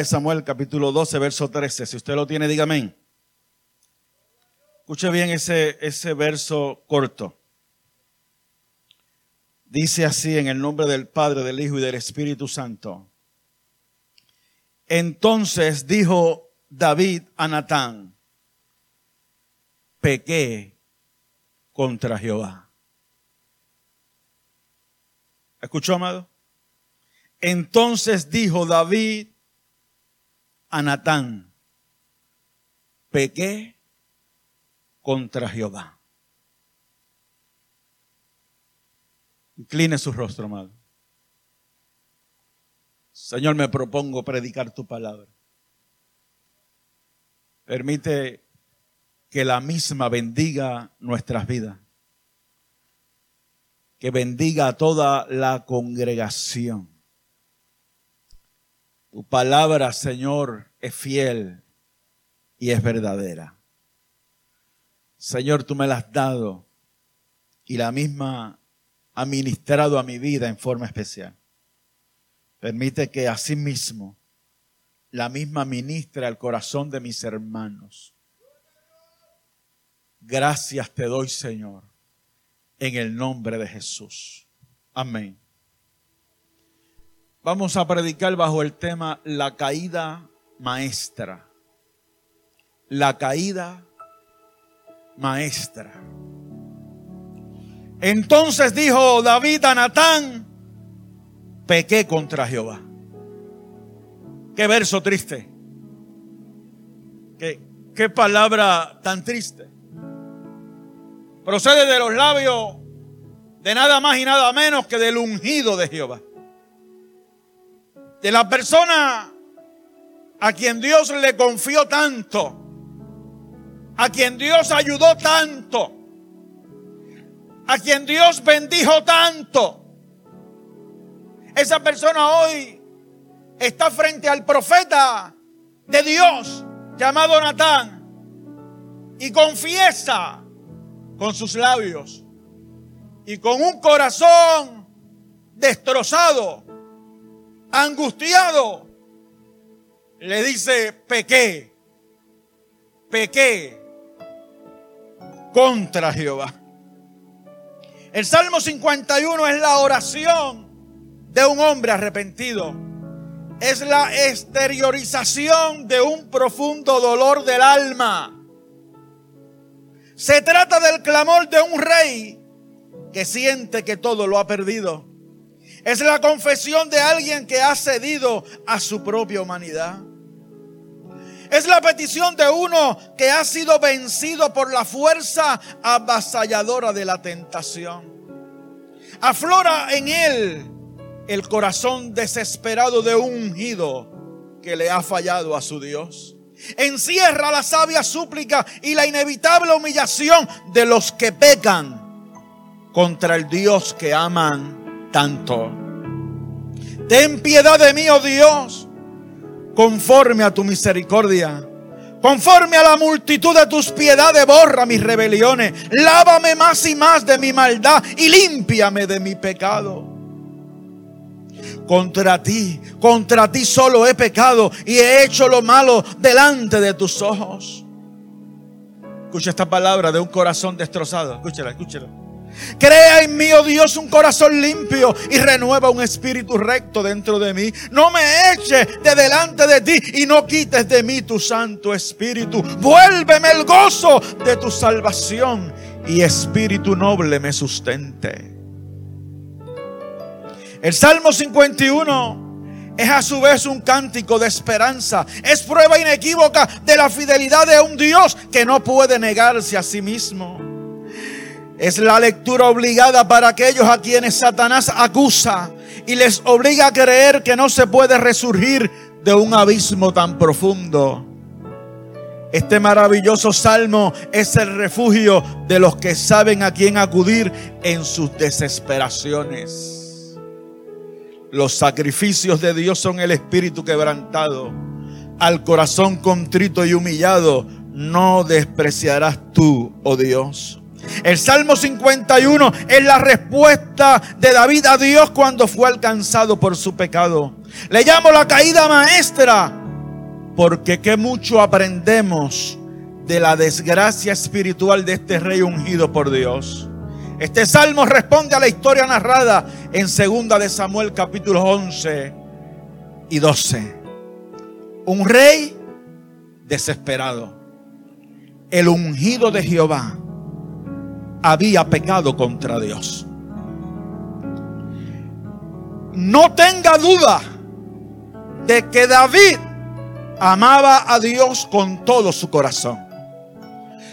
De Samuel, capítulo 12, verso 13. Si usted lo tiene, dígame. Escuche bien ese, ese verso corto. Dice así en el nombre del Padre, del Hijo y del Espíritu Santo. Entonces dijo David a Natán, pequé contra Jehová. ¿Escuchó, amado? Entonces dijo David a pequé contra Jehová. Incline su rostro, amado. Señor, me propongo predicar tu palabra. Permite que la misma bendiga nuestras vidas. Que bendiga a toda la congregación. Tu palabra, Señor, es fiel y es verdadera. Señor, tú me la has dado y la misma ha ministrado a mi vida en forma especial. Permite que asimismo la misma ministre al corazón de mis hermanos. Gracias te doy, Señor, en el nombre de Jesús. Amén. Vamos a predicar bajo el tema la caída maestra. La caída maestra. Entonces dijo David a Natán, pequé contra Jehová. Qué verso triste. Qué, qué palabra tan triste. Procede de los labios de nada más y nada menos que del ungido de Jehová. De la persona a quien Dios le confió tanto, a quien Dios ayudó tanto, a quien Dios bendijo tanto. Esa persona hoy está frente al profeta de Dios llamado Natán y confiesa con sus labios y con un corazón destrozado, angustiado, le dice, pequé, pequé contra Jehová. El Salmo 51 es la oración de un hombre arrepentido. Es la exteriorización de un profundo dolor del alma. Se trata del clamor de un rey que siente que todo lo ha perdido. Es la confesión de alguien que ha cedido a su propia humanidad. Es la petición de uno que ha sido vencido por la fuerza avasalladora de la tentación. Aflora en él el corazón desesperado de un ungido que le ha fallado a su Dios. Encierra la sabia súplica y la inevitable humillación de los que pecan contra el Dios que aman tanto. Ten piedad de mí, oh Dios conforme a tu misericordia. Conforme a la multitud de tus piedades, borra mis rebeliones. Lávame más y más de mi maldad y límpiame de mi pecado. Contra ti, contra ti solo he pecado y he hecho lo malo delante de tus ojos. Escucha esta palabra de un corazón destrozado. Escúchala, escúchala. Crea en mí, oh Dios, un corazón limpio y renueva un espíritu recto dentro de mí. No me eches de delante de ti y no quites de mí tu santo espíritu. Vuélveme el gozo de tu salvación y espíritu noble me sustente. El Salmo 51 es a su vez un cántico de esperanza. Es prueba inequívoca de la fidelidad de un Dios que no puede negarse a sí mismo. Es la lectura obligada para aquellos a quienes Satanás acusa y les obliga a creer que no se puede resurgir de un abismo tan profundo. Este maravilloso salmo es el refugio de los que saben a quién acudir en sus desesperaciones. Los sacrificios de Dios son el espíritu quebrantado. Al corazón contrito y humillado no despreciarás tú, oh Dios. El Salmo 51 es la respuesta de David a Dios cuando fue alcanzado por su pecado. Le llamo la caída maestra porque qué mucho aprendemos de la desgracia espiritual de este rey ungido por Dios. Este salmo responde a la historia narrada en segunda de Samuel capítulo 11 y 12. Un rey desesperado. El ungido de Jehová había pecado contra Dios. No tenga duda de que David amaba a Dios con todo su corazón.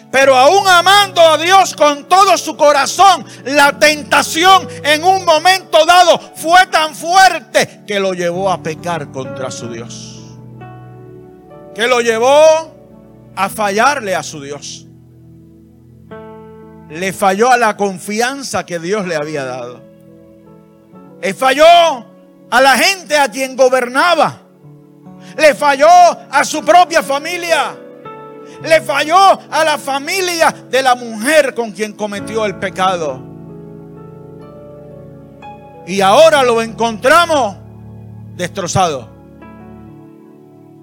Pero aún amando a Dios con todo su corazón, la tentación en un momento dado fue tan fuerte que lo llevó a pecar contra su Dios. Que lo llevó a fallarle a su Dios le falló a la confianza que Dios le había dado. Le falló a la gente a quien gobernaba. Le falló a su propia familia. Le falló a la familia de la mujer con quien cometió el pecado. Y ahora lo encontramos destrozado,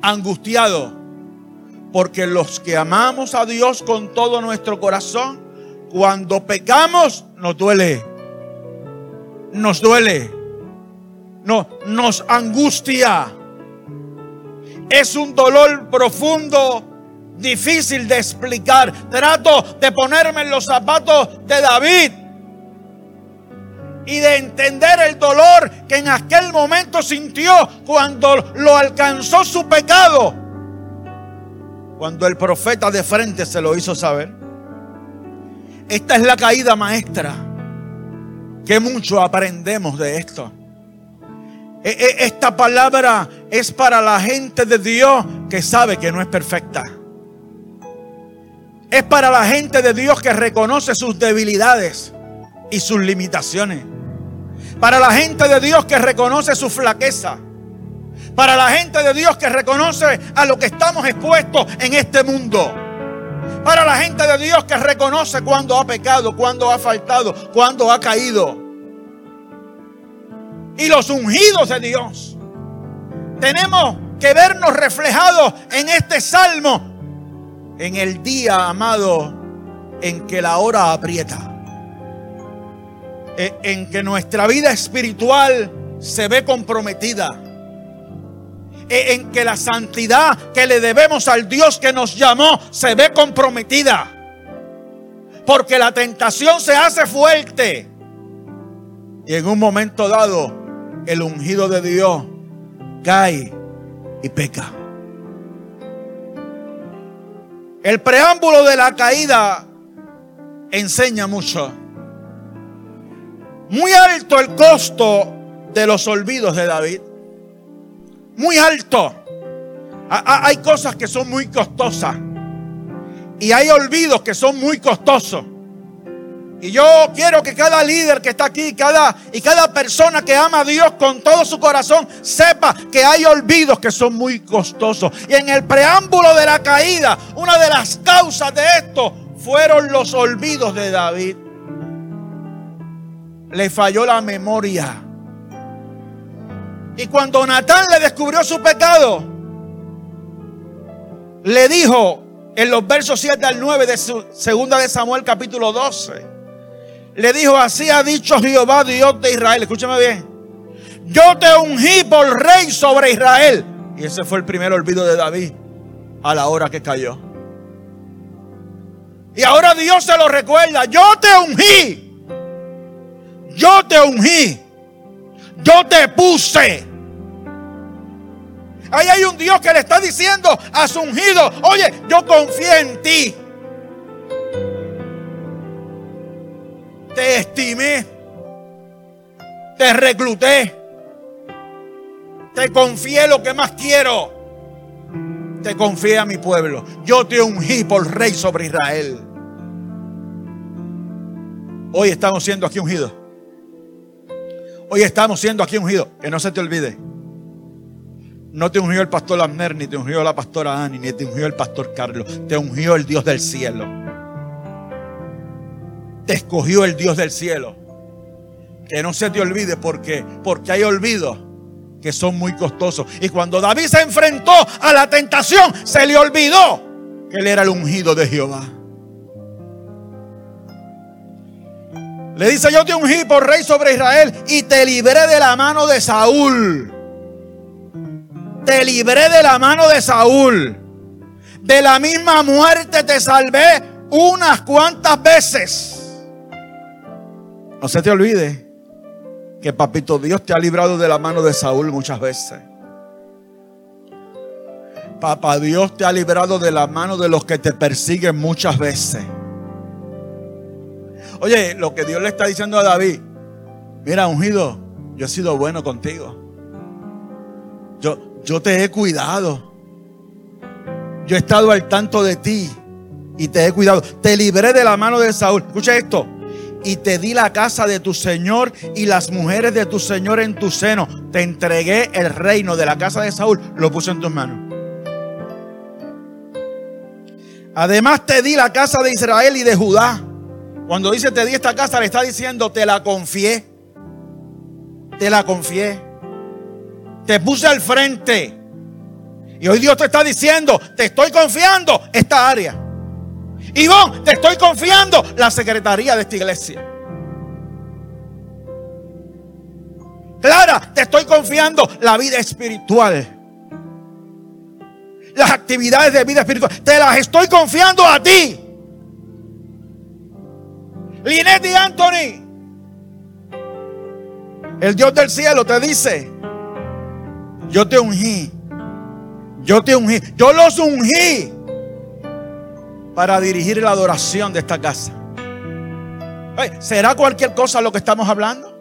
angustiado, porque los que amamos a Dios con todo nuestro corazón, cuando pecamos, nos duele. Nos duele. No, nos angustia. Es un dolor profundo, difícil de explicar. Trato de ponerme en los zapatos de David y de entender el dolor que en aquel momento sintió cuando lo alcanzó su pecado. Cuando el profeta de frente se lo hizo saber. Esta es la caída maestra. Que mucho aprendemos de esto. E, e, esta palabra es para la gente de Dios que sabe que no es perfecta. Es para la gente de Dios que reconoce sus debilidades y sus limitaciones. Para la gente de Dios que reconoce su flaqueza. Para la gente de Dios que reconoce a lo que estamos expuestos en este mundo. Para la gente de Dios que reconoce cuando ha pecado, cuando ha faltado, cuando ha caído. Y los ungidos de Dios. Tenemos que vernos reflejados en este salmo. En el día, amado, en que la hora aprieta. E, en que nuestra vida espiritual se ve comprometida en que la santidad que le debemos al Dios que nos llamó se ve comprometida. Porque la tentación se hace fuerte. Y en un momento dado, el ungido de Dios cae y peca. El preámbulo de la caída enseña mucho. Muy alto el costo de los olvidos de David muy alto. Hay cosas que son muy costosas. Y hay olvidos que son muy costosos. Y yo quiero que cada líder que está aquí, cada y cada persona que ama a Dios con todo su corazón, sepa que hay olvidos que son muy costosos. Y en el preámbulo de la caída, una de las causas de esto fueron los olvidos de David. Le falló la memoria. Y cuando Natán le descubrió su pecado, le dijo en los versos 7 al 9 de su, segunda de Samuel capítulo 12, le dijo, así ha dicho Jehová Dios de Israel, escúchame bien, yo te ungí por rey sobre Israel. Y ese fue el primer olvido de David a la hora que cayó. Y ahora Dios se lo recuerda, yo te ungí, yo te ungí yo te puse. Ahí hay un Dios que le está diciendo a su ungido, oye, yo confié en ti. Te estimé. Te recluté. Te confié lo que más quiero. Te confié a mi pueblo. Yo te ungí por rey sobre Israel. Hoy estamos siendo aquí ungidos. Hoy estamos siendo aquí ungidos. Que no se te olvide. No te ungió el pastor Lamner, ni te ungió la pastora Ani, ni te ungió el pastor Carlos. Te ungió el Dios del cielo. te escogió el Dios del cielo. Que no se te olvide porque, porque hay olvidos que son muy costosos. Y cuando David se enfrentó a la tentación, se le olvidó que él era el ungido de Jehová. Le dice, yo te ungí por rey sobre Israel y te libré de la mano de Saúl. Te libré de la mano de Saúl. De la misma muerte te salvé unas cuantas veces. No se te olvide que papito Dios te ha librado de la mano de Saúl muchas veces. Papá Dios te ha librado de la mano de los que te persiguen muchas veces. Oye, lo que Dios le está diciendo a David, mira, ungido, yo he sido bueno contigo. Yo, yo te he cuidado. Yo he estado al tanto de ti y te he cuidado. Te libré de la mano de Saúl. Escucha esto. Y te di la casa de tu Señor y las mujeres de tu Señor en tu seno. Te entregué el reino de la casa de Saúl. Lo puse en tus manos. Además te di la casa de Israel y de Judá. Cuando dice te di esta casa, le está diciendo te la confié. Te la confié. Te puse al frente. Y hoy Dios te está diciendo, te estoy confiando esta área. Ivonne, te estoy confiando la secretaría de esta iglesia. Clara, te estoy confiando la vida espiritual. Las actividades de vida espiritual. Te las estoy confiando a ti. Linet y Anthony. El Dios del cielo te dice, yo te ungí. Yo te ungí. Yo los ungí para dirigir la adoración de esta casa. ¿Será cualquier cosa lo que estamos hablando?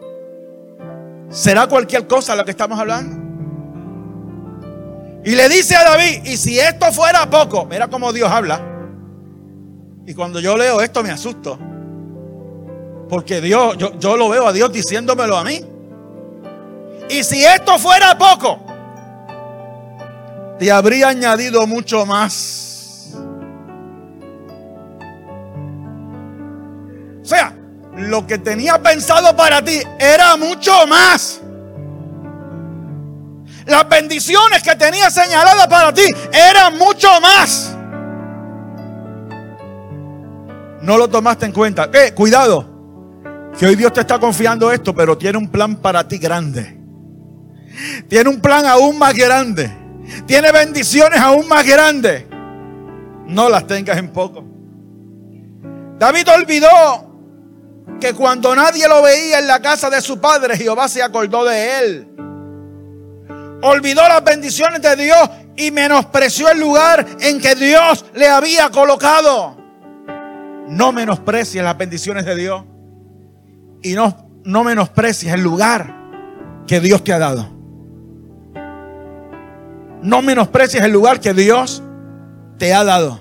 ¿Será cualquier cosa lo que estamos hablando? Y le dice a David, y si esto fuera poco, mira cómo Dios habla. Y cuando yo leo esto me asusto. Porque Dios, yo, yo lo veo a Dios diciéndomelo a mí. Y si esto fuera poco, te habría añadido mucho más. O sea, lo que tenía pensado para ti era mucho más. Las bendiciones que tenía señaladas para ti eran mucho más. No lo tomaste en cuenta. ¿Qué? Cuidado. Que hoy Dios te está confiando esto, pero tiene un plan para ti grande. Tiene un plan aún más grande. Tiene bendiciones aún más grandes. No las tengas en poco. David olvidó que cuando nadie lo veía en la casa de su padre, Jehová se acordó de él. Olvidó las bendiciones de Dios y menospreció el lugar en que Dios le había colocado. No menosprecies las bendiciones de Dios y no, no menosprecies el lugar que Dios te ha dado. No menosprecies el lugar que Dios te ha dado.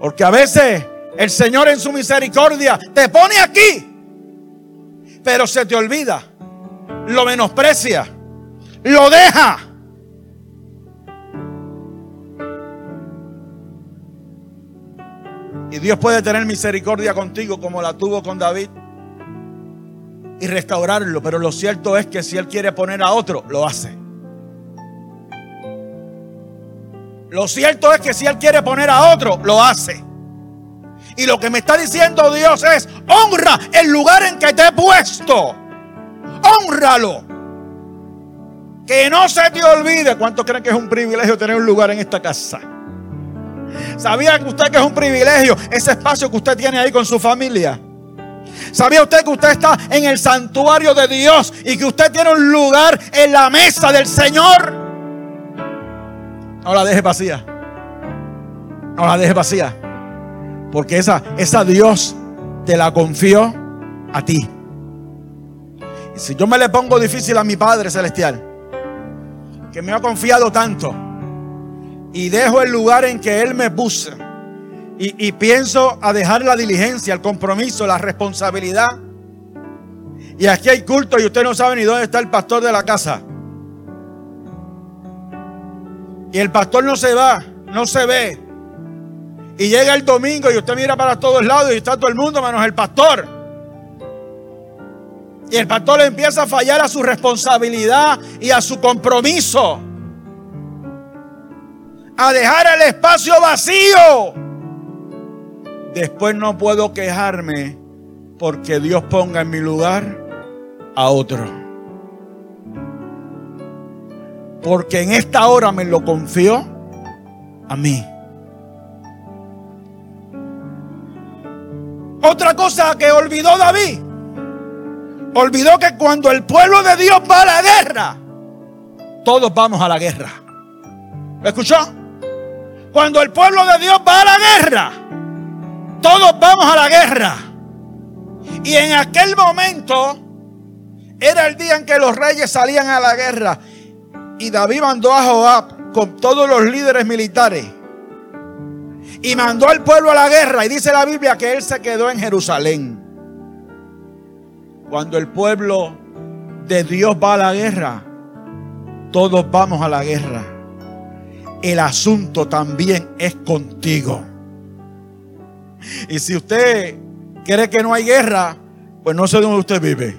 Porque a veces el Señor en su misericordia te pone aquí, pero se te olvida, lo menosprecia, lo deja. Y Dios puede tener misericordia contigo como la tuvo con David y restaurarlo. Pero lo cierto es que si Él quiere poner a otro, lo hace. Lo cierto es que si Él quiere poner a otro, lo hace. Y lo que me está diciendo Dios es, honra el lugar en que te he puesto. Honralo. Que no se te olvide. ¿Cuántos creen que es un privilegio tener un lugar en esta casa? ¿Sabía usted que es un privilegio ese espacio que usted tiene ahí con su familia? ¿Sabía usted que usted está en el santuario de Dios y que usted tiene un lugar en la mesa del Señor? No la deje vacía. No la deje vacía. Porque esa, esa Dios te la confió a ti. Y si yo me le pongo difícil a mi Padre Celestial, que me ha confiado tanto, y dejo el lugar en que Él me puso, y, pienso a dejar la diligencia, el compromiso, la responsabilidad. Y aquí hay culto y usted no sabe ni dónde está el pastor de la casa. Y el pastor no se va, no se ve. Y llega el domingo y usted mira para todos lados y está todo el mundo menos el pastor. Y el pastor empieza a fallar a su responsabilidad y a su compromiso. A dejar el espacio vacío. Después no puedo quejarme porque Dios ponga en mi lugar a otro. Porque en esta hora me lo confió a mí. Otra cosa que olvidó David. Olvidó que cuando el pueblo de Dios va a la guerra, todos vamos a la guerra. ¿Me escuchó? Cuando el pueblo de Dios va a la guerra, todos vamos a la guerra. Y en aquel momento era el día en que los reyes salían a la guerra. Y David mandó a Joab con todos los líderes militares. Y mandó al pueblo a la guerra. Y dice la Biblia que él se quedó en Jerusalén. Cuando el pueblo de Dios va a la guerra, todos vamos a la guerra. El asunto también es contigo. Y si usted cree que no hay guerra, pues no sé dónde usted vive.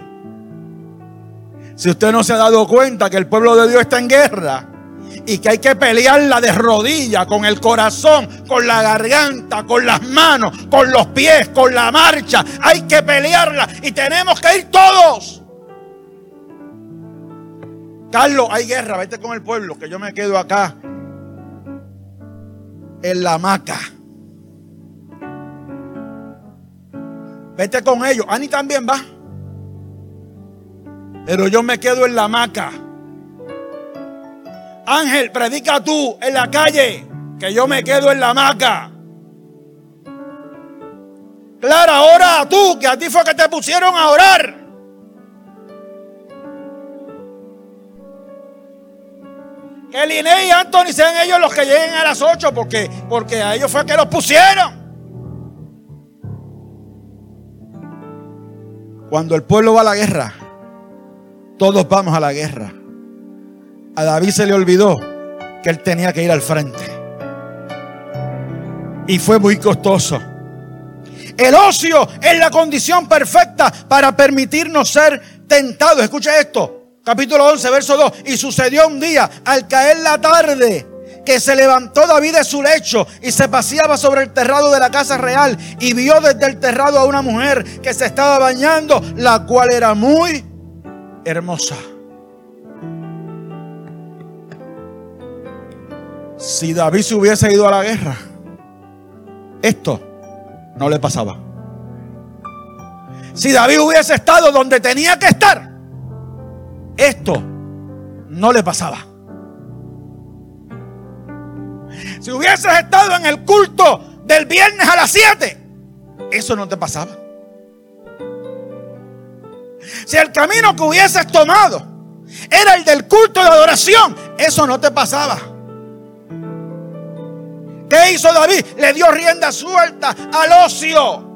Si usted no se ha dado cuenta que el pueblo de Dios está en guerra y que hay que pelearla de rodillas, con el corazón, con la garganta, con las manos, con los pies, con la marcha, hay que pelearla y tenemos que ir todos. Carlos, hay guerra, vete con el pueblo, que yo me quedo acá en la hamaca. Vete con ellos. Ani también va. Pero yo me quedo en la hamaca. Ángel, predica tú en la calle. Que yo me quedo en la hamaca. Clara, ahora tú, que a ti fue que te pusieron a orar. Que Liné y Anthony sean ellos los que lleguen a las 8 porque, porque a ellos fue que los pusieron. Cuando el pueblo va a la guerra, todos vamos a la guerra. A David se le olvidó que él tenía que ir al frente. Y fue muy costoso. El ocio es la condición perfecta para permitirnos ser tentados. Escucha esto. Capítulo 11, verso 2. Y sucedió un día, al caer la tarde, que se levantó David de su lecho y se paseaba sobre el terrado de la casa real y vio desde el terrado a una mujer que se estaba bañando, la cual era muy hermosa. Si David se hubiese ido a la guerra, esto no le pasaba. Si David hubiese estado donde tenía que estar, esto no le pasaba. Si hubieses estado en el culto del viernes a las 7, eso no te pasaba. Si el camino que hubieses tomado era el del culto de adoración, eso no te pasaba. ¿Qué hizo David? Le dio rienda suelta al ocio.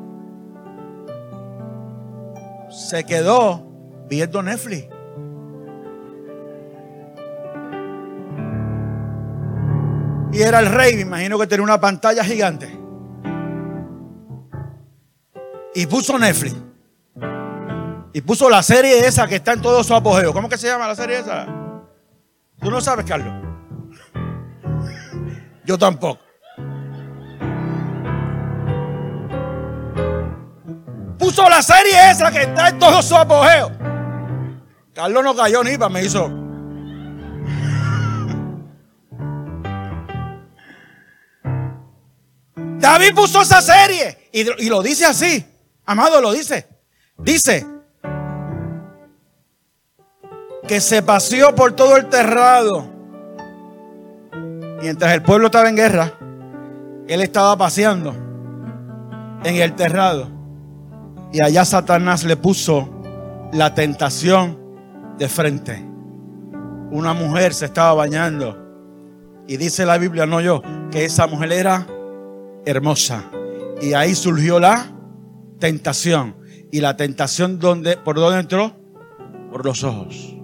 Se quedó viendo Netflix. Y era el rey, me imagino que tenía una pantalla gigante. Y puso Netflix. Y puso la serie esa que está en todo su apogeo. ¿Cómo que se llama la serie esa? Tú no sabes, Carlos. Yo tampoco. Puso la serie esa que está en todo su apogeo. Carlos no cayó ni para me hizo. David puso esa serie y, lo dice así. Amado lo dice. Dice que se paseó por todo el terrado. Mientras el pueblo estaba en guerra, él estaba paseando en el terrado. Y allá Satanás le puso la tentación de frente. Una mujer se estaba bañando. Y dice la Biblia, no yo, que esa mujer era hermosa. Y ahí surgió la tentación. Y la tentación donde, ¿por dónde entró? Por los ojos.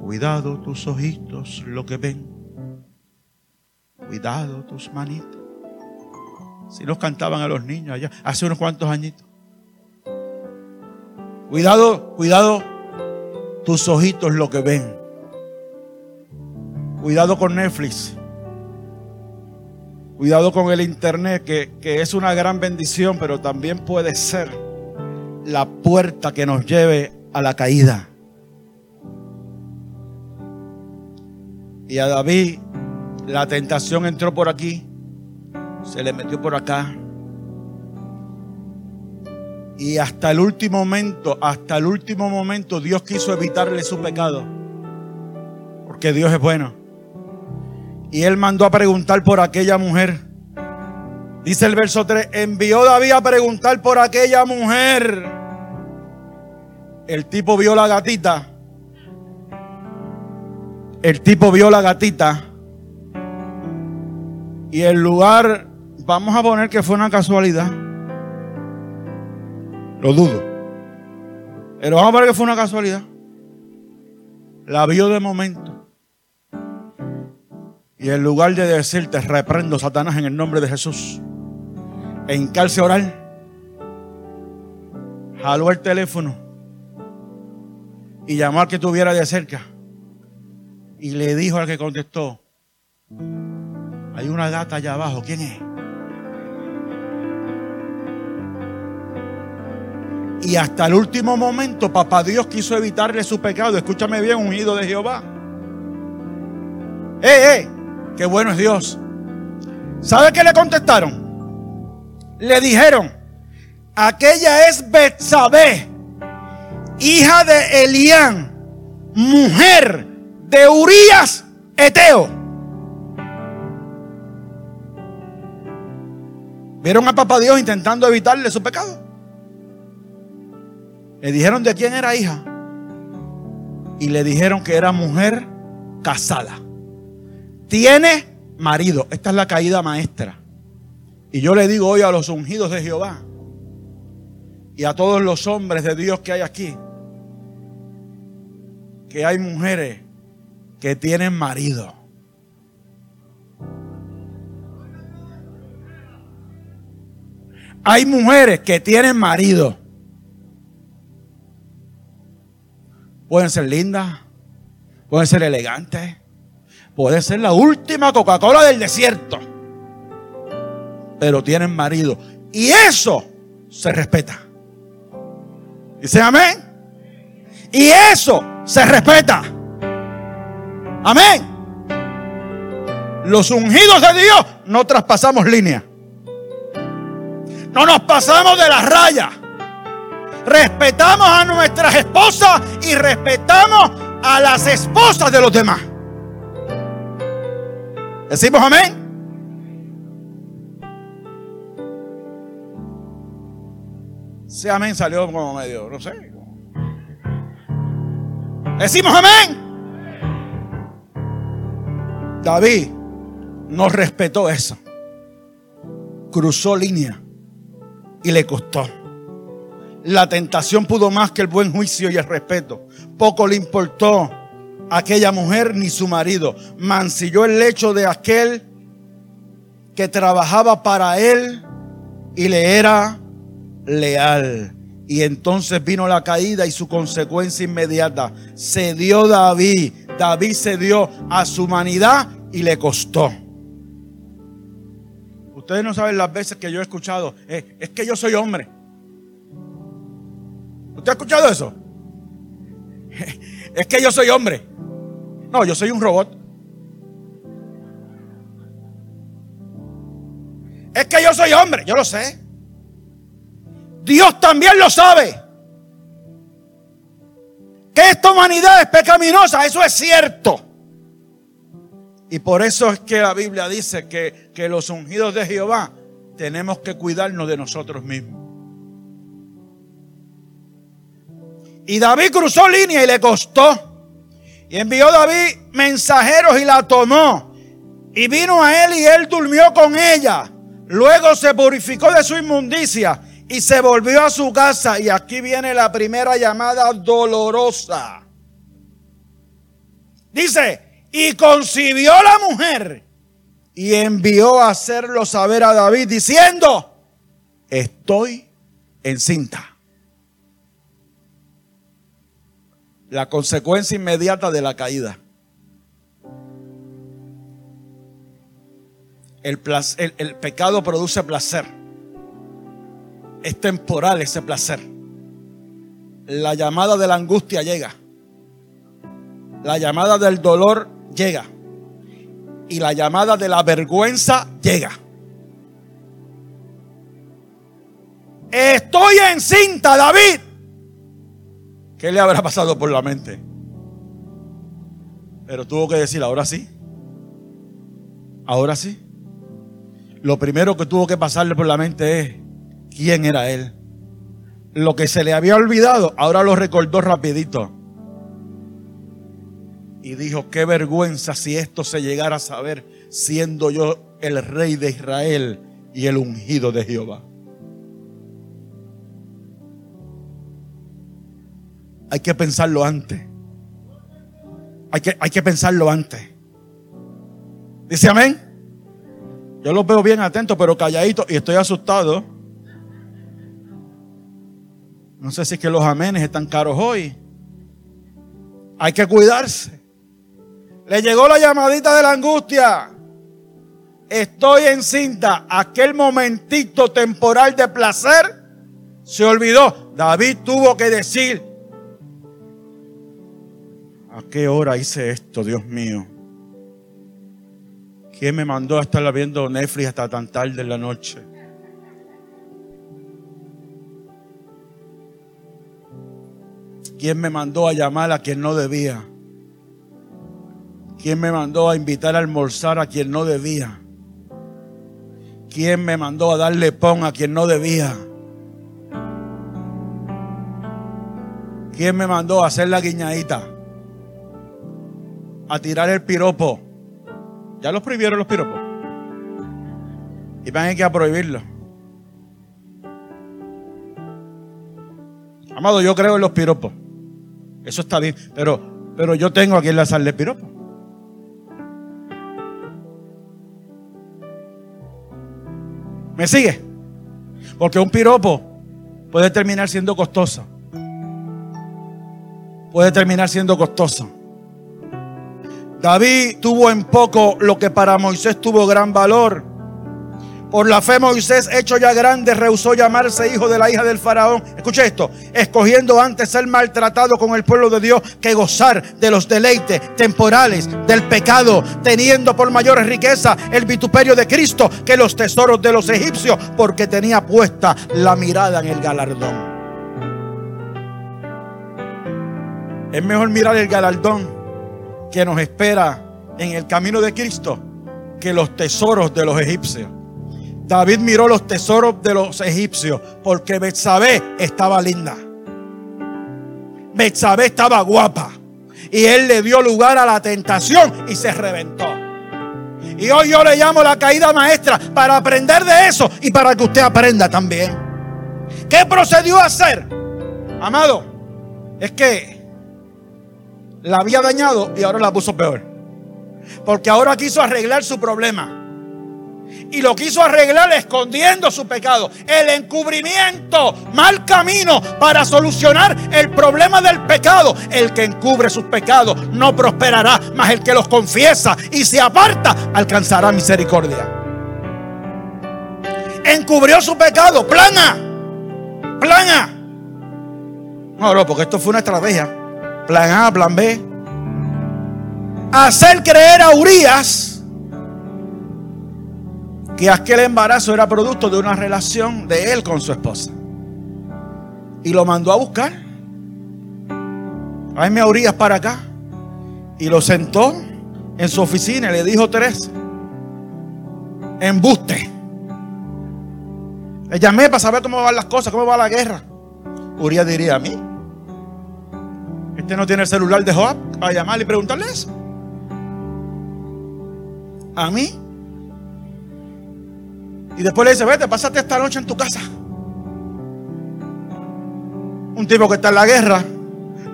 Cuidado tus ojitos lo que ven. Cuidado tus manitos. Si nos cantaban a los niños allá hace unos cuantos añitos. Cuidado, cuidado tus ojitos lo que ven. Cuidado con Netflix. Cuidado con el Internet, que, que, es una gran bendición, pero también puede ser la puerta que nos lleve a la caída. Y a David la tentación entró por aquí, se le metió por acá. Y hasta el último momento, hasta el último momento, Dios quiso evitarle su pecado. Porque Dios es bueno. Y él mandó a preguntar por aquella mujer. Dice el verso 3, envió David a preguntar por aquella mujer. El tipo vio la gatita. El tipo vio la gatita. Y el lugar, vamos a poner que fue una casualidad. Lo dudo. Pero vamos a poner que fue una casualidad. La vio de momento. Y en lugar de decirte, reprendo Satanás en el nombre de Jesús, en cárcel oral, jaló el teléfono y llamó al que tuviera de cerca. Y le dijo al que contestó, hay una gata allá abajo, ¿quién es? Y hasta el último momento, papá Dios quiso evitarle su pecado. Escúchame bien, ungido de Jehová. ¡Eh, eh! ¡Qué bueno es Dios! ¿Sabe qué le contestaron? Le dijeron, aquella es Betsabé, hija de Elián, mujer de Urías Eteo. ¿Vieron a papá Dios intentando evitarle su pecado? Le dijeron de quién era hija. Y le dijeron que era mujer casada. Tiene marido. Esta es la caída maestra. Y yo le digo hoy a los ungidos de Jehová y a todos los hombres de Dios que hay aquí, que hay mujeres que tienen marido. Hay mujeres que tienen marido. Pueden ser lindas, pueden ser elegantes, puede ser la última Coca-Cola del desierto, pero tienen marido. Y eso se respeta. Dice amén. Y eso se respeta. Amén. Los ungidos de Dios no traspasamos línea. No nos pasamos de la raya respetamos a nuestras esposas y respetamos a las esposas de los demás. ¿Decimos amén? Ese amén salió como medio, no sé. Decimos amén. David no respetó eso. Cruzó línea y le costó. La tentación pudo más que el buen juicio y el respeto. Poco le importó aquella mujer ni su marido. Mancilló el lecho de aquel que trabajaba para él y le era leal. Y entonces vino la caída y su consecuencia inmediata. Se dio David. David se dio a su humanidad y le costó. Ustedes no saben las veces que yo he escuchado. Eh, es que yo soy hombre. ¿Usted ha escuchado eso? Es que yo soy hombre. No, yo soy un robot. Es que yo soy hombre, yo lo sé. Dios también lo sabe. Que esta humanidad es pecaminosa, eso es cierto. Y por eso es que la Biblia dice que, que los ungidos de Jehová tenemos que cuidarnos de nosotros mismos. Y David cruzó línea y le costó. Y envió David mensajeros y la tomó. Y vino a él y él durmió con ella. Luego se purificó de su inmundicia y se volvió a su casa. Y aquí viene la primera llamada dolorosa. Dice, y concibió la mujer y envió a hacerlo saber a David diciendo, estoy encinta. La consecuencia inmediata de la caída. El, pecado produce placer. Es temporal ese placer. La llamada de la angustia llega. La llamada del dolor llega. Y la llamada de la vergüenza llega. Estoy encinta, David. ¿Qué le habrá pasado por la mente? Pero tuvo que decir, ahora sí. Ahora sí. Lo primero que tuvo que pasarle por la mente es quién era él. Lo que se le había olvidado, ahora lo recordó rapidito. Y dijo, qué vergüenza si esto se llegara a saber siendo yo el rey de Israel y el ungido de Jehová. Hay que pensarlo antes. Hay que, hay que pensarlo antes. Dice amén. Yo lo veo bien atento, pero calladito y estoy asustado. No sé si es que los amenes están caros hoy. Hay que cuidarse. Le llegó la llamadita de la angustia. Estoy encinta. Aquel momentito temporal de placer se olvidó. David tuvo que decir, ¿A qué hora hice esto, Dios mío? ¿Quién me mandó a estar viendo Netflix hasta tan tarde en la noche? ¿Quién me mandó a llamar a quien no debía? ¿Quién me mandó a invitar a almorzar a quien no debía? ¿Quién me mandó a darle pon a quien no debía? ¿Quién me mandó a hacer la guiñadita? A tirar el piropo. Ya los prohibieron los piropos. Y van a ir a prohibirlo. Amado, yo creo en los piropos. Eso está bien. Pero, pero yo tengo a quien lanzarle piropo. ¿Me sigue? Porque un piropo puede terminar siendo costoso. Puede terminar siendo costoso. David tuvo en poco lo que para Moisés tuvo gran valor. Por la fe Moisés, hecho ya grande, rehusó llamarse hijo de la hija del faraón. Escuche esto, escogiendo antes ser maltratado con el pueblo de Dios que gozar de los deleites temporales del pecado, teniendo por mayores riqueza el vituperio de Cristo que los tesoros de los egipcios, porque tenía puesta la mirada en el galardón. Es mejor mirar el galardón que nos espera en el camino de Cristo que los tesoros de los egipcios. David miró los tesoros de los egipcios porque Betsabé estaba linda. Betsabé estaba guapa y él le dio lugar a la tentación y se reventó. Y hoy yo le llamo la caída maestra para aprender de eso y para que usted aprenda también. ¿Qué procedió a hacer? Amado, es que la había dañado y ahora la puso peor. Porque ahora quiso arreglar su problema. Y lo quiso arreglar escondiendo su pecado. El encubrimiento, mal camino para solucionar el problema del pecado. El que encubre sus pecados no prosperará, mas el que los confiesa y se aparta alcanzará misericordia. Encubrió su pecado, plana, plana. No, no, porque esto fue una estrategia. Plan A, plan B. Hacer creer a Urias que aquel embarazo era producto de una relación de él con su esposa. Y lo mandó a buscar. Tráeme a Urias para acá. Y lo sentó en su oficina y le dijo tres. Embuste. Le llamé para saber cómo van las cosas, cómo va la guerra. Urias diría a mí. No tiene el celular de Joab para llamarle y preguntarle eso. A mí. Y después le dice, vete, pásate esta noche en tu casa. Un tipo que está en la guerra,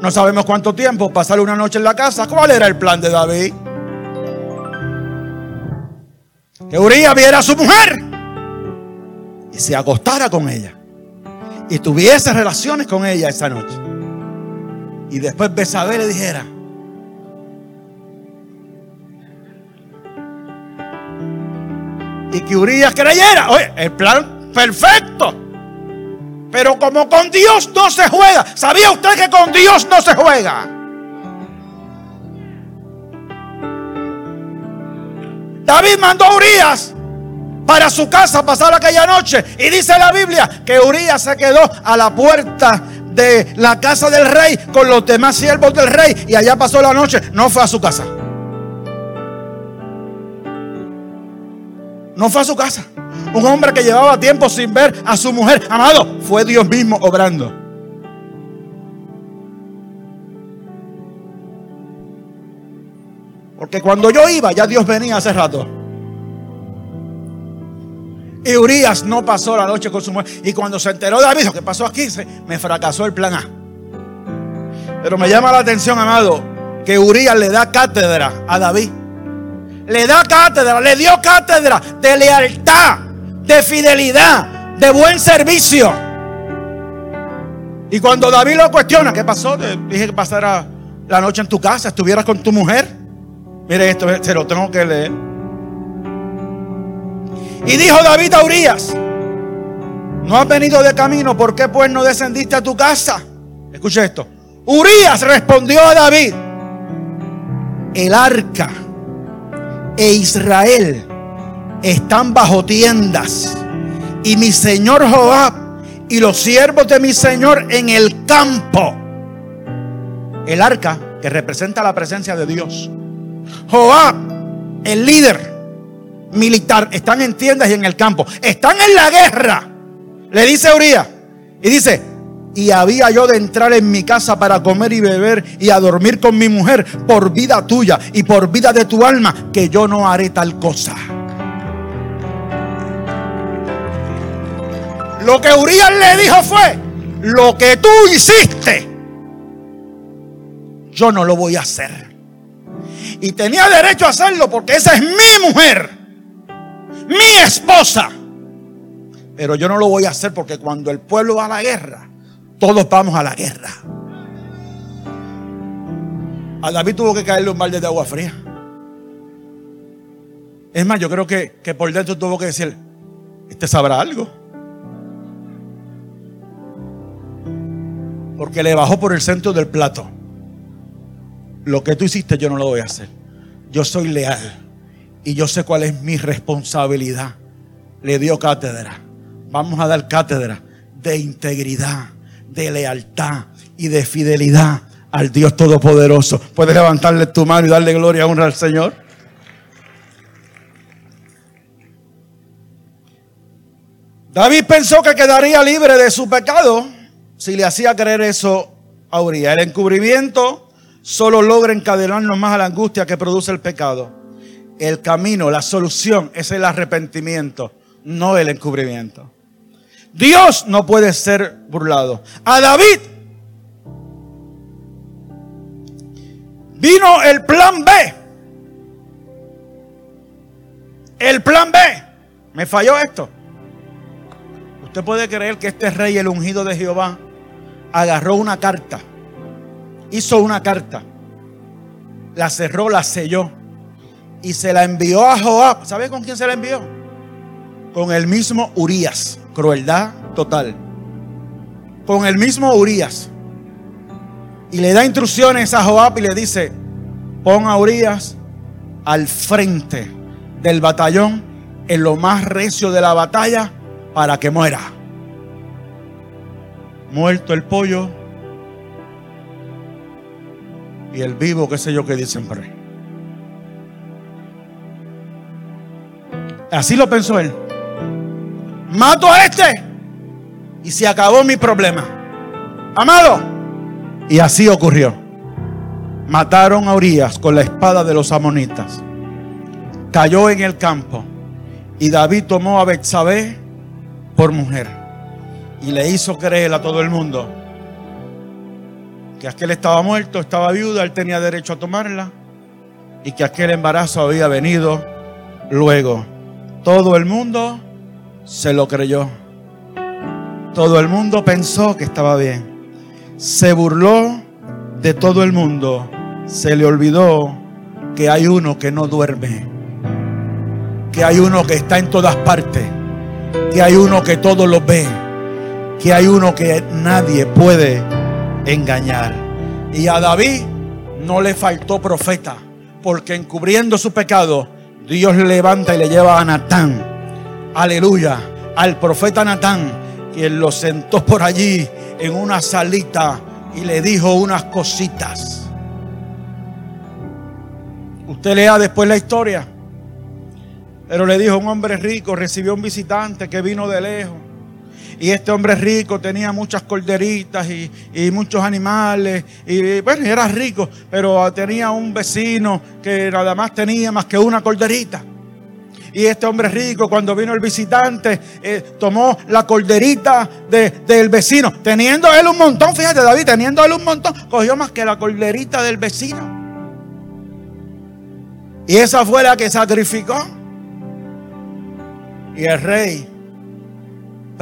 no sabemos cuánto tiempo, pasarle una noche en la casa. ¿Cuál era el plan de David? que Urias viera a su mujer y se acostara con ella y tuviese relaciones con ella esa noche. Y después Besabé le dijera, y que Urias creyera. Oye, el plan perfecto. Pero como con Dios no se juega. ¿Sabía usted que con Dios no se juega? David mandó a Urias para su casa pasar aquella noche. Y dice la Biblia que Urias se quedó a la puerta de la casa del rey con los demás siervos del rey. Y allá pasó la noche. No fue a su casa. No fue a su casa. Un hombre que llevaba tiempo sin ver a su mujer. Amado, fue Dios mismo obrando. Porque cuando yo iba, ya Dios venía hace rato. Y Urias no pasó la noche con su mujer. Y cuando se enteró David, lo que pasó aquí, se, me fracasó el plan A. Pero me llama la atención, amado, que Urias le da cátedra a David le da cátedra, le dio cátedra de lealtad, de fidelidad, de buen servicio. Y cuando David lo cuestiona, ¿qué pasó? Te dije que pasara la noche en tu casa, estuvieras con tu mujer. Mire esto, se lo tengo que leer. Y dijo David a Urias, no has venido de camino, ¿por qué pues no descendiste a tu casa? Escuche esto. Urias respondió a David, el arca e Israel están bajo tiendas. Y mi señor Joab y los siervos de mi señor en el campo. El arca que representa la presencia de Dios. Joab, el líder militar, están en tiendas y en el campo. Están en la guerra. Le dice Uriah. Y dice, y había yo de entrar en mi casa para comer y beber y a dormir con mi mujer por vida tuya y por vida de tu alma, que yo no haré tal cosa. Lo que Urias le dijo fue, lo que tú hiciste, yo no lo voy a hacer. Y tenía derecho a hacerlo porque esa es mi mujer, mi esposa. Pero yo no lo voy a hacer porque cuando el pueblo va a la guerra, todos vamos a la guerra. A David tuvo que caerle un balde de agua fría. Es más, yo creo que, que por dentro tuvo que decir, este sabrá algo. Porque le bajó por el centro del plato. Lo que tú hiciste yo no lo voy a hacer. Yo soy leal. Y yo sé cuál es mi responsabilidad. Le dio cátedra. Vamos a dar cátedra de integridad de lealtad y de fidelidad al Dios Todopoderoso. ¿Puedes levantarle tu mano y darle gloria y honra al Señor? David pensó que quedaría libre de su pecado si le hacía creer eso a Uriah. El encubrimiento solo logra encadenarnos más a la angustia que produce el pecado. El camino, la solución es el arrepentimiento, no el encubrimiento. Dios no puede ser burlado. A David vino el plan B. El plan B. Me falló esto. Usted puede creer que este rey, el ungido de Jehová, agarró una carta. Hizo una carta. La cerró, la selló. Y se la envió a Joab. ¿Sabe con quién se la envió? Con el mismo Urias crueldad total. Con el mismo Urias. Y le da instrucciones a Joab y le dice, pon a Urias al frente del batallón en lo más recio de la batalla para que muera. Muerto el pollo y el vivo, qué sé yo qué dicen por. Así lo pensó él mato a este y se acabó mi problema. Amado. Y así ocurrió. Mataron a Urias con la espada de los amonitas. Cayó en el campo y David tomó a Betsabé por mujer y le hizo creer a todo el mundo que aquel estaba muerto, estaba viuda, él tenía derecho a tomarla y que aquel embarazo había venido luego Todo el mundo se lo creyó. Todo el mundo pensó que estaba bien. Se burló de todo el mundo. Se le olvidó que hay uno que no duerme. Que hay uno que está en todas partes. Que hay uno que todo lo ve. Que hay uno que nadie puede engañar. Y a David no le faltó profeta. Porque encubriendo su pecado, Dios levanta y le lleva a Natán. Aleluya. Al profeta Natán, quien lo sentó por allí en una salita y le dijo unas cositas. Usted lea después la historia. Pero le dijo un hombre rico, recibió un visitante que vino de lejos. Y este hombre rico tenía muchas corderitas y, muchos animales. Y bueno, era rico, pero tenía un vecino que nada más tenía más que una corderita. Y este hombre rico, cuando vino el visitante, eh, tomó la corderita de, del vecino. Teniendo él un montón, fíjate David, teniendo él un montón, cogió más que la corderita del vecino. Y esa fue la que sacrificó. Y el rey,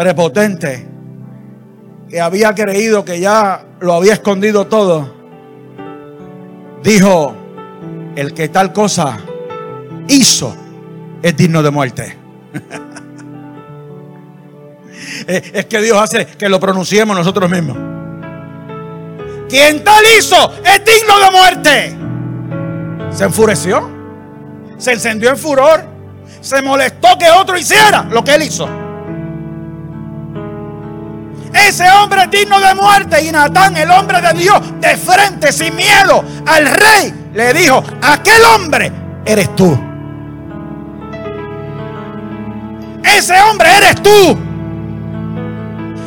prepotente, que había creído que ya lo había escondido todo, dijo, el que tal cosa hizo es digno de muerte. es que Dios hace que lo pronunciemos nosotros mismos. Quien tal hizo es digno de muerte. Se enfureció. Se encendió en furor. Se molestó que otro hiciera lo que él hizo. Ese hombre digno de muerte. Y Natán, el hombre de Dios, de frente, sin miedo, al rey, le dijo, aquel hombre eres tú. Ese hombre eres tú.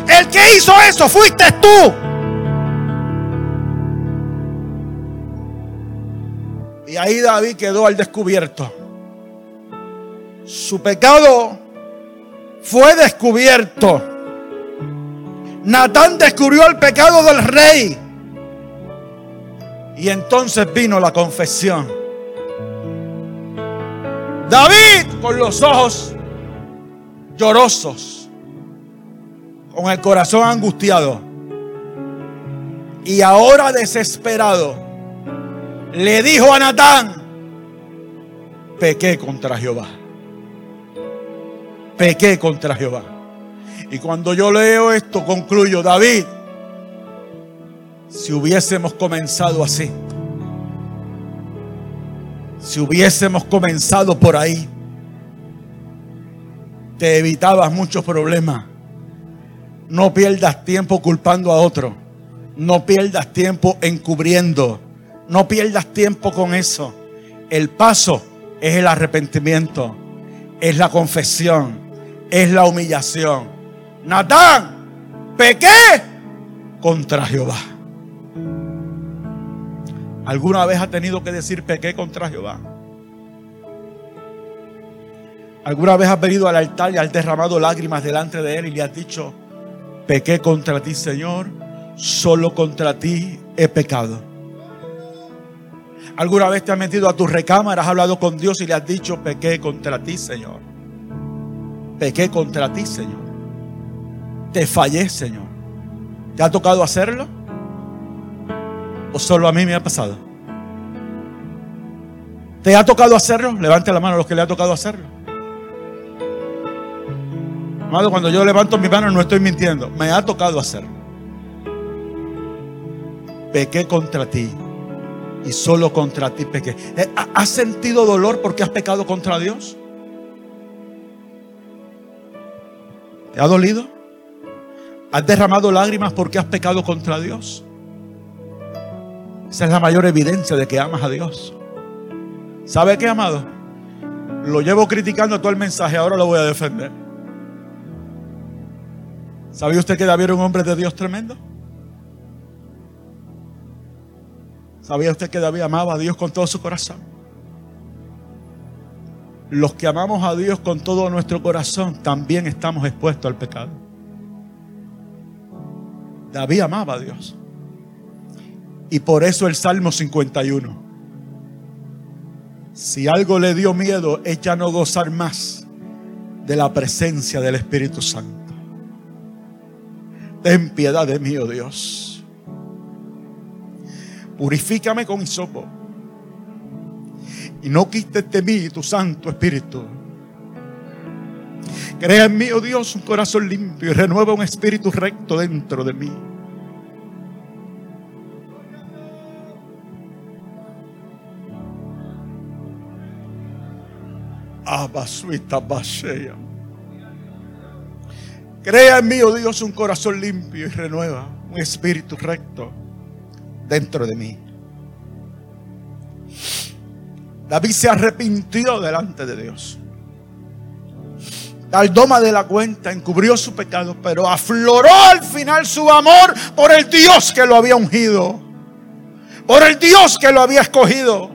El que hizo eso fuiste tú. Y ahí David quedó al descubierto. Su pecado fue descubierto. Natán descubrió el pecado del rey. Y entonces vino la confesión. David con los ojos llorosos, con el corazón angustiado y ahora desesperado, le dijo a Natán, pequé contra Jehová. Pequé contra Jehová. Y cuando yo leo esto, concluyo, David, si hubiésemos comenzado así, si hubiésemos comenzado por ahí, te evitabas muchos problemas. No pierdas tiempo culpando a otro. No pierdas tiempo encubriendo. No pierdas tiempo con eso. El paso es el arrepentimiento. Es la confesión. Es la humillación. Natán, pequé contra Jehová. ¿Alguna vez ha tenido que decir pequé contra Jehová? ¿Alguna vez has venido al altar y has derramado lágrimas delante de Él y le has dicho, pequé contra ti, Señor, solo contra ti he pecado? ¿Alguna vez te has metido a tu recámara, has hablado con Dios y le has dicho, pequé contra ti, Señor? Pequé contra ti, Señor. Te fallé, Señor. ¿Te ha tocado hacerlo? ¿O solo a mí me ha pasado? ¿Te ha tocado hacerlo? Levante la mano a los que le ha tocado hacerlo. Amado, cuando yo levanto mi mano no estoy mintiendo. Me ha tocado hacerlo. Pequé contra ti. Y solo contra ti pequé. Eh, ¿Has sentido dolor porque has pecado contra Dios? ¿Te ha dolido? ¿Has derramado lágrimas porque has pecado contra Dios? Esa es la mayor evidencia de que amas a Dios. ¿Sabe qué, amado? Lo llevo criticando todo el mensaje, ahora lo voy a defender. ¿Sabía usted que David era un hombre de Dios tremendo? ¿Sabía usted que David amaba a Dios con todo su corazón? Los que amamos a Dios con todo nuestro corazón también estamos expuestos al pecado. David amaba a Dios. Y por eso el Salmo 51. Si algo le dio miedo es ya no gozar más de la presencia del Espíritu Santo. Ten piedad de mí, oh Dios. Purifícame con hisopo. Y no quites de mí tu Santo Espíritu. Crea en mí, oh Dios, un corazón limpio y renueva un espíritu recto dentro de mí. Crea en mí, oh Dios, un corazón limpio y renueva un espíritu recto dentro de mí. David se arrepintió delante de Dios. Tal doma de la cuenta, encubrió su pecado, pero afloró al final su amor por el Dios que lo había ungido, por el Dios que lo había escogido.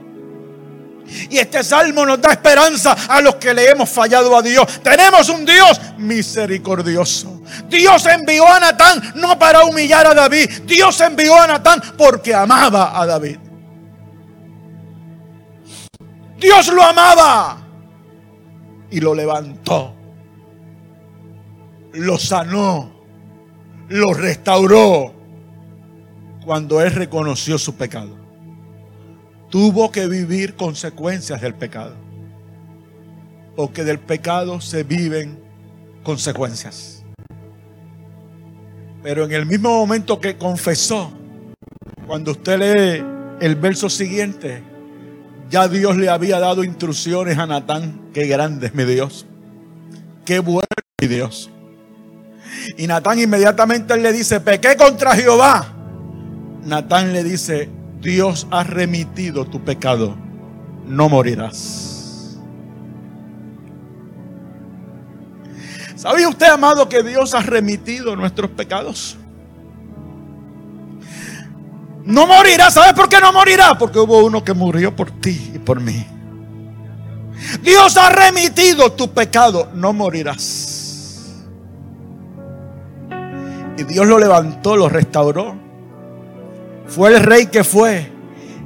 Y este salmo nos da esperanza a los que le hemos fallado a Dios. Tenemos un Dios misericordioso. Dios envió a Natán no para humillar a David. Dios envió a Natán porque amaba a David. Dios lo amaba y lo levantó. Lo sanó. Lo restauró cuando él reconoció su pecado tuvo que vivir consecuencias del pecado. Porque del pecado se viven consecuencias. Pero en el mismo momento que confesó, cuando usted lee el verso siguiente, ya Dios le había dado instrucciones a Natán. Qué grande es mi Dios. Qué bueno es mi Dios. Y Natán inmediatamente le dice, pequé contra Jehová. Natán le dice, Dios ha remitido tu pecado, no morirás. ¿Sabía usted, amado, que Dios ha remitido nuestros pecados? No morirás. ¿Sabes por qué no morirás? Porque hubo uno que murió por ti y por mí. Dios ha remitido tu pecado, no morirás. Y Dios lo levantó, lo restauró fue el rey que fue.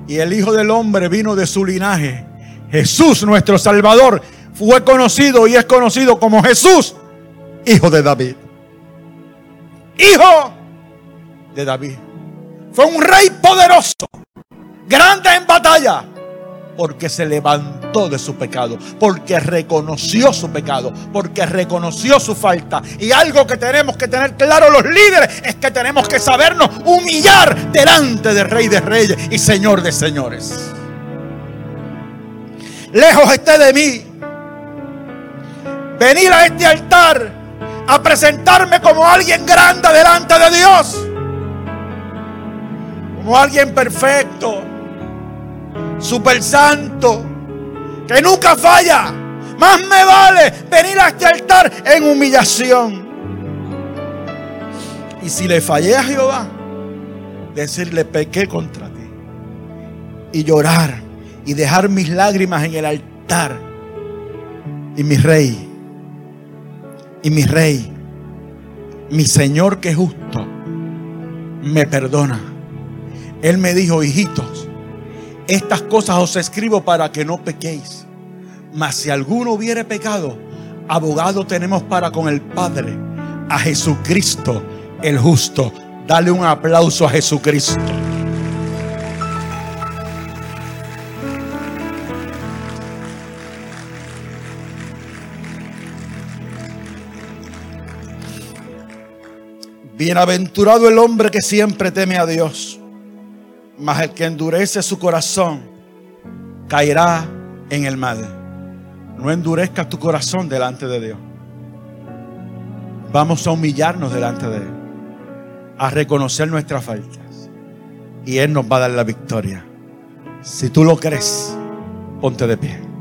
Y el Hijo del Hombre vino de su linaje. Jesús, nuestro Salvador, fue conocido y es conocido como Jesús, Hijo de David. Hijo de David. Fue un rey poderoso, grande en batalla porque se levantó de su pecado, porque reconoció su pecado, porque reconoció su falta. Y algo que tenemos que tener claro los líderes es que tenemos que sabernos humillar delante del Rey de Reyes y Señor de Señores. Lejos esté de mí venir a este altar a presentarme como alguien grande delante de Dios, como alguien perfecto super santo, que nunca falla. Más me vale venir a este altar en humillación. Y si le fallé a Jehová, decirle pequé contra ti. Y llorar y dejar mis lágrimas en el altar. Y mi rey, y mi rey, mi Señor que es justo, me perdona. Él me dijo, hijitos, estas cosas os escribo para que no pequéis. Mas si alguno hubiere pecado, abogado tenemos para con el Padre, a Jesucristo el justo. Dale un aplauso a Jesucristo. Bienaventurado el hombre que siempre teme a Dios mas el que endurece su corazón caerá en el mal. No endurezcas tu corazón delante de Dios. Vamos a humillarnos delante de Él, a reconocer nuestras faltas. Y Él nos va a dar la victoria. Si tú lo crees, ponte de pie.